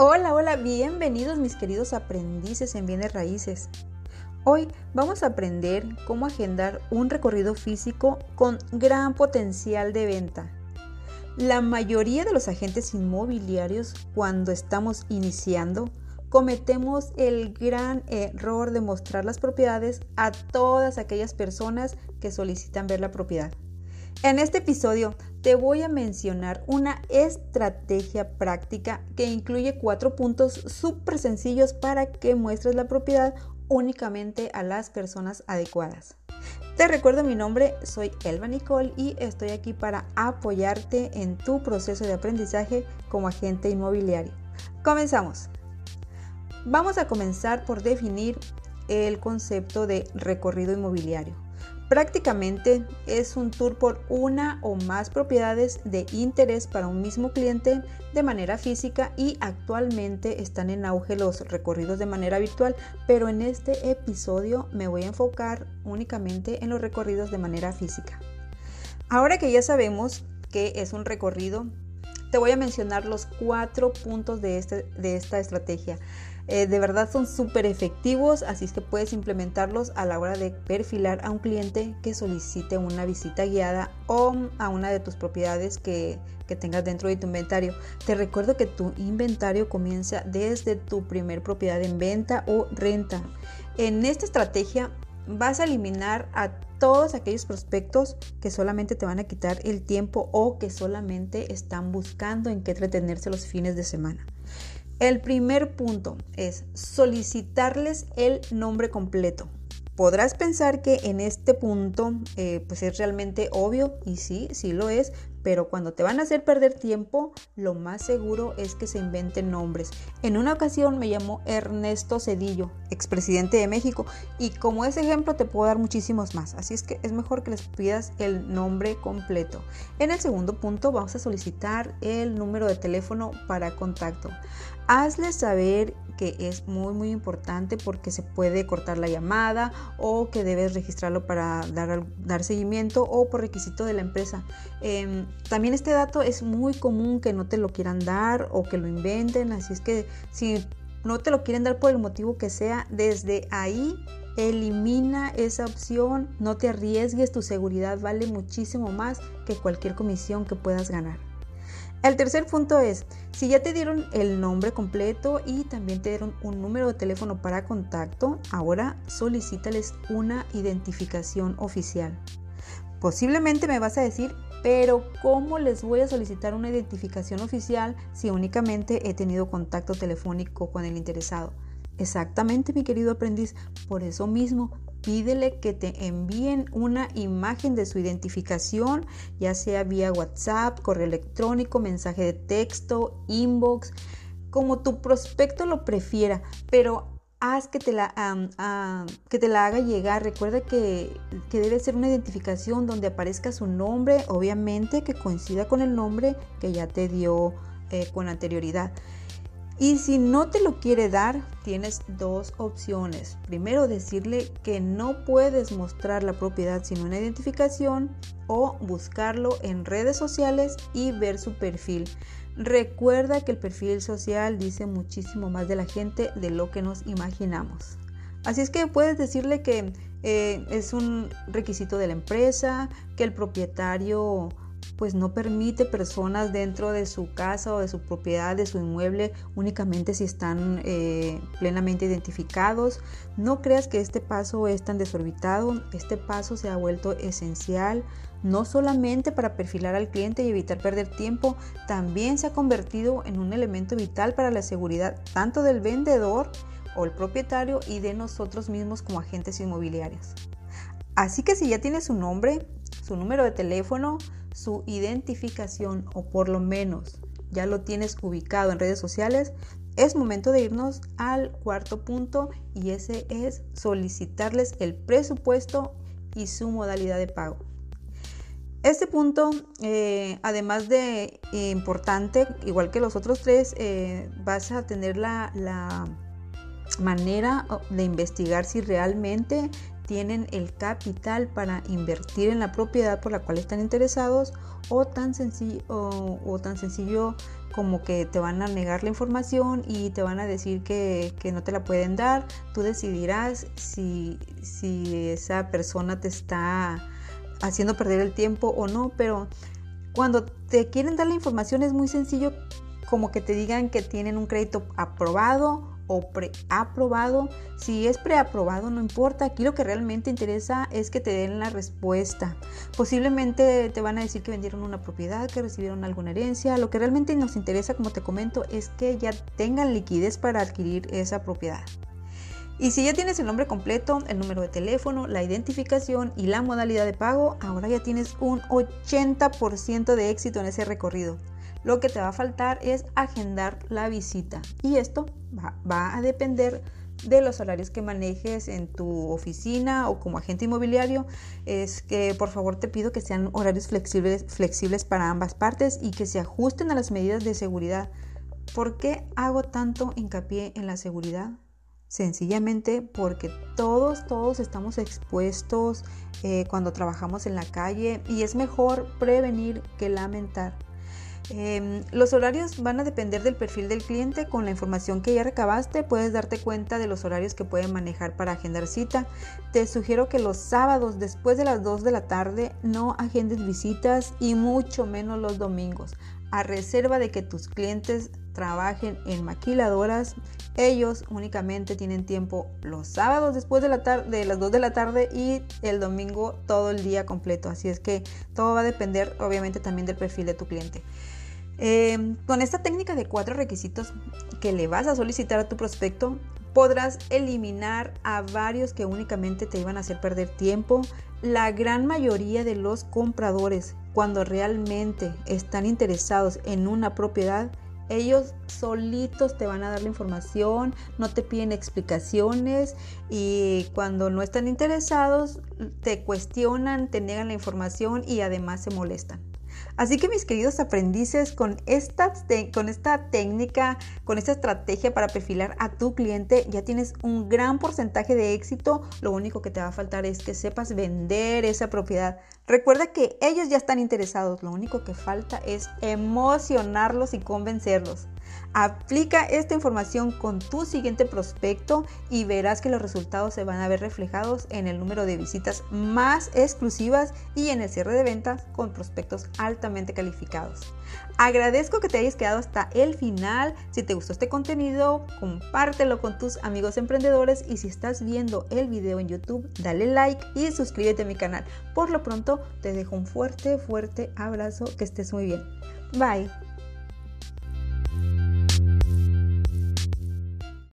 Hola, hola, bienvenidos mis queridos aprendices en bienes raíces. Hoy vamos a aprender cómo agendar un recorrido físico con gran potencial de venta. La mayoría de los agentes inmobiliarios cuando estamos iniciando cometemos el gran error de mostrar las propiedades a todas aquellas personas que solicitan ver la propiedad. En este episodio te voy a mencionar una estrategia práctica que incluye cuatro puntos súper sencillos para que muestres la propiedad únicamente a las personas adecuadas. Te recuerdo mi nombre, soy Elba Nicole y estoy aquí para apoyarte en tu proceso de aprendizaje como agente inmobiliario. Comenzamos. Vamos a comenzar por definir el concepto de recorrido inmobiliario. Prácticamente es un tour por una o más propiedades de interés para un mismo cliente de manera física y actualmente están en auge los recorridos de manera virtual, pero en este episodio me voy a enfocar únicamente en los recorridos de manera física. Ahora que ya sabemos que es un recorrido, te voy a mencionar los cuatro puntos de, este, esta estrategia. Eh, de verdad son súper efectivos, así es que puedes implementarlos a la hora de perfilar a un cliente que solicite una visita guiada o a una de tus propiedades que, que tengas dentro de tu inventario. Te recuerdo que tu inventario comienza desde tu primer propiedad en venta o renta. En esta estrategia vas a eliminar a todos aquellos prospectos que solamente te van a quitar el tiempo o que solamente están buscando en qué entretenerse los fines de semana. El primer punto es solicitarles el nombre completo. Podrás pensar que en este punto eh, pues es realmente obvio y sí, sí lo es, pero cuando te van a hacer perder tiempo, lo más seguro es que se inventen nombres. En una ocasión me llamó Ernesto Cedillo, expresidente de México, y como ese ejemplo te puedo dar muchísimos más, así es que es mejor que les pidas el nombre completo. En el segundo punto vamos a solicitar el número de teléfono para contacto. Hazles saber que es muy muy importante porque se puede cortar la llamada o que debes registrarlo para dar, dar seguimiento o por requisito de la empresa. Em, también este dato es muy común que no te lo quieran dar o que lo inventen, así es que si no te lo quieren dar por el motivo que sea, desde ahí elimina esa opción, no te arriesgues, tu seguridad vale muchísimo más que cualquier comisión que puedas ganar. El tercer punto es, si ya te dieron el nombre completo y también te dieron un número de teléfono para contacto, ahora solicítales una identificación oficial. Posiblemente me vas a decir, pero ¿cómo les voy a solicitar una identificación oficial si únicamente he tenido contacto telefónico con el interesado? Exactamente, mi querido aprendiz. Por eso mismo, pídele que te envíen una imagen de su identificación, ya sea vía WhatsApp, correo electrónico, mensaje de texto, inbox, como tu prospecto lo prefiera, pero haz que te la, que te la haga llegar. Recuerda que, debe ser una identificación donde aparezca su nombre, obviamente que coincida con el nombre que ya te dio eh, con anterioridad. Y si no te lo quiere dar, tienes dos opciones. Primero, decirle que no puedes mostrar la propiedad sin una identificación o buscarlo en redes sociales y ver su perfil. Recuerda que el perfil social dice muchísimo más de la gente de lo que nos imaginamos. Así es que puedes decirle que eh, es un requisito de la empresa, que el propietario pues no permite personas dentro de su casa o de su propiedad, de su inmueble, únicamente si están eh, plenamente identificados. No creas que este paso es tan desorbitado, este paso se ha vuelto esencial no solamente para perfilar al cliente y evitar perder tiempo, también se ha convertido en un elemento vital para la seguridad tanto del vendedor o el propietario y de nosotros mismos como agentes inmobiliarios. Así que si ya tienes su nombre, su número de teléfono, su identificación o por lo menos ya lo tienes ubicado en redes sociales, es momento de irnos al cuarto punto y ese es solicitarles el presupuesto y su modalidad de pago. Este punto, eh, además de importante, igual que los otros tres, eh, vas a tener la, la manera de investigar si realmente tienen el capital para invertir en la propiedad por la cual están interesados o tan sencillo, o, tan sencillo como que te van a negar la información y te van a decir que, no te la pueden dar. Tú decidirás si, si esa persona te está haciendo perder el tiempo o no, pero cuando te quieren dar la información es muy sencillo como que te digan que tienen un crédito aprobado o preaprobado. Si es preaprobado, no importa. Aquí lo que realmente interesa es que te den la respuesta. Posiblemente te van a decir que vendieron una propiedad, que recibieron alguna herencia. Lo que realmente nos interesa, como te comento, es que ya tengan liquidez para adquirir esa propiedad. Y si ya tienes el nombre completo, el número de teléfono, la identificación y la modalidad de pago, ahora ya tienes un 80% de éxito en ese recorrido. Lo que te va a faltar es agendar la visita y esto va, a depender de los horarios que manejes en tu oficina o como agente inmobiliario, es que por favor te pido que sean horarios flexibles, flexibles para ambas partes y que se ajusten a las medidas de seguridad. ¿Por qué hago tanto hincapié en la seguridad? Sencillamente porque todos, todos estamos expuestos eh, cuando trabajamos en la calle y es mejor prevenir que lamentar. Em, los horarios van a depender del perfil del cliente. Con la información que ya recabaste puedes darte cuenta de los horarios que pueden manejar para agendar cita. Te sugiero que los sábados después de las 2 de la tarde no agendes visitas y mucho menos los domingos. A reserva de que tus clientes trabajen en maquiladoras, ellos únicamente tienen tiempo los sábados después de, de las 2 de la tarde y el domingo todo el día completo. Así es que todo va a depender obviamente también del perfil de tu cliente. Em, con esta técnica de cuatro requisitos que le vas a solicitar a tu prospecto, podrás eliminar a varios que únicamente te iban a hacer perder tiempo. La gran mayoría de los compradores, cuando realmente están interesados en una propiedad, ellos solitos te van a dar la información, no te piden explicaciones y cuando no están interesados te cuestionan, te niegan la información y además se molestan. Así que mis queridos aprendices, con esta, con esta técnica, con esta estrategia para perfilar a tu cliente, ya tienes un gran porcentaje de éxito. Lo único que te va a faltar es que sepas vender esa propiedad. Recuerda que ellos ya están interesados, lo único que falta es emocionarlos y convencerlos. Aplica esta información con tu siguiente prospecto y verás que los resultados se van a ver reflejados en el número de visitas más exclusivas y en el cierre de ventas con prospectos altamente calificados. Agradezco que te hayas quedado hasta el final. Si te gustó este contenido, compártelo con tus amigos emprendedores y si estás viendo el video en YouTube, dale like y suscríbete a mi canal. Por lo pronto, te dejo un fuerte, fuerte abrazo. Que estés muy bien. Bye.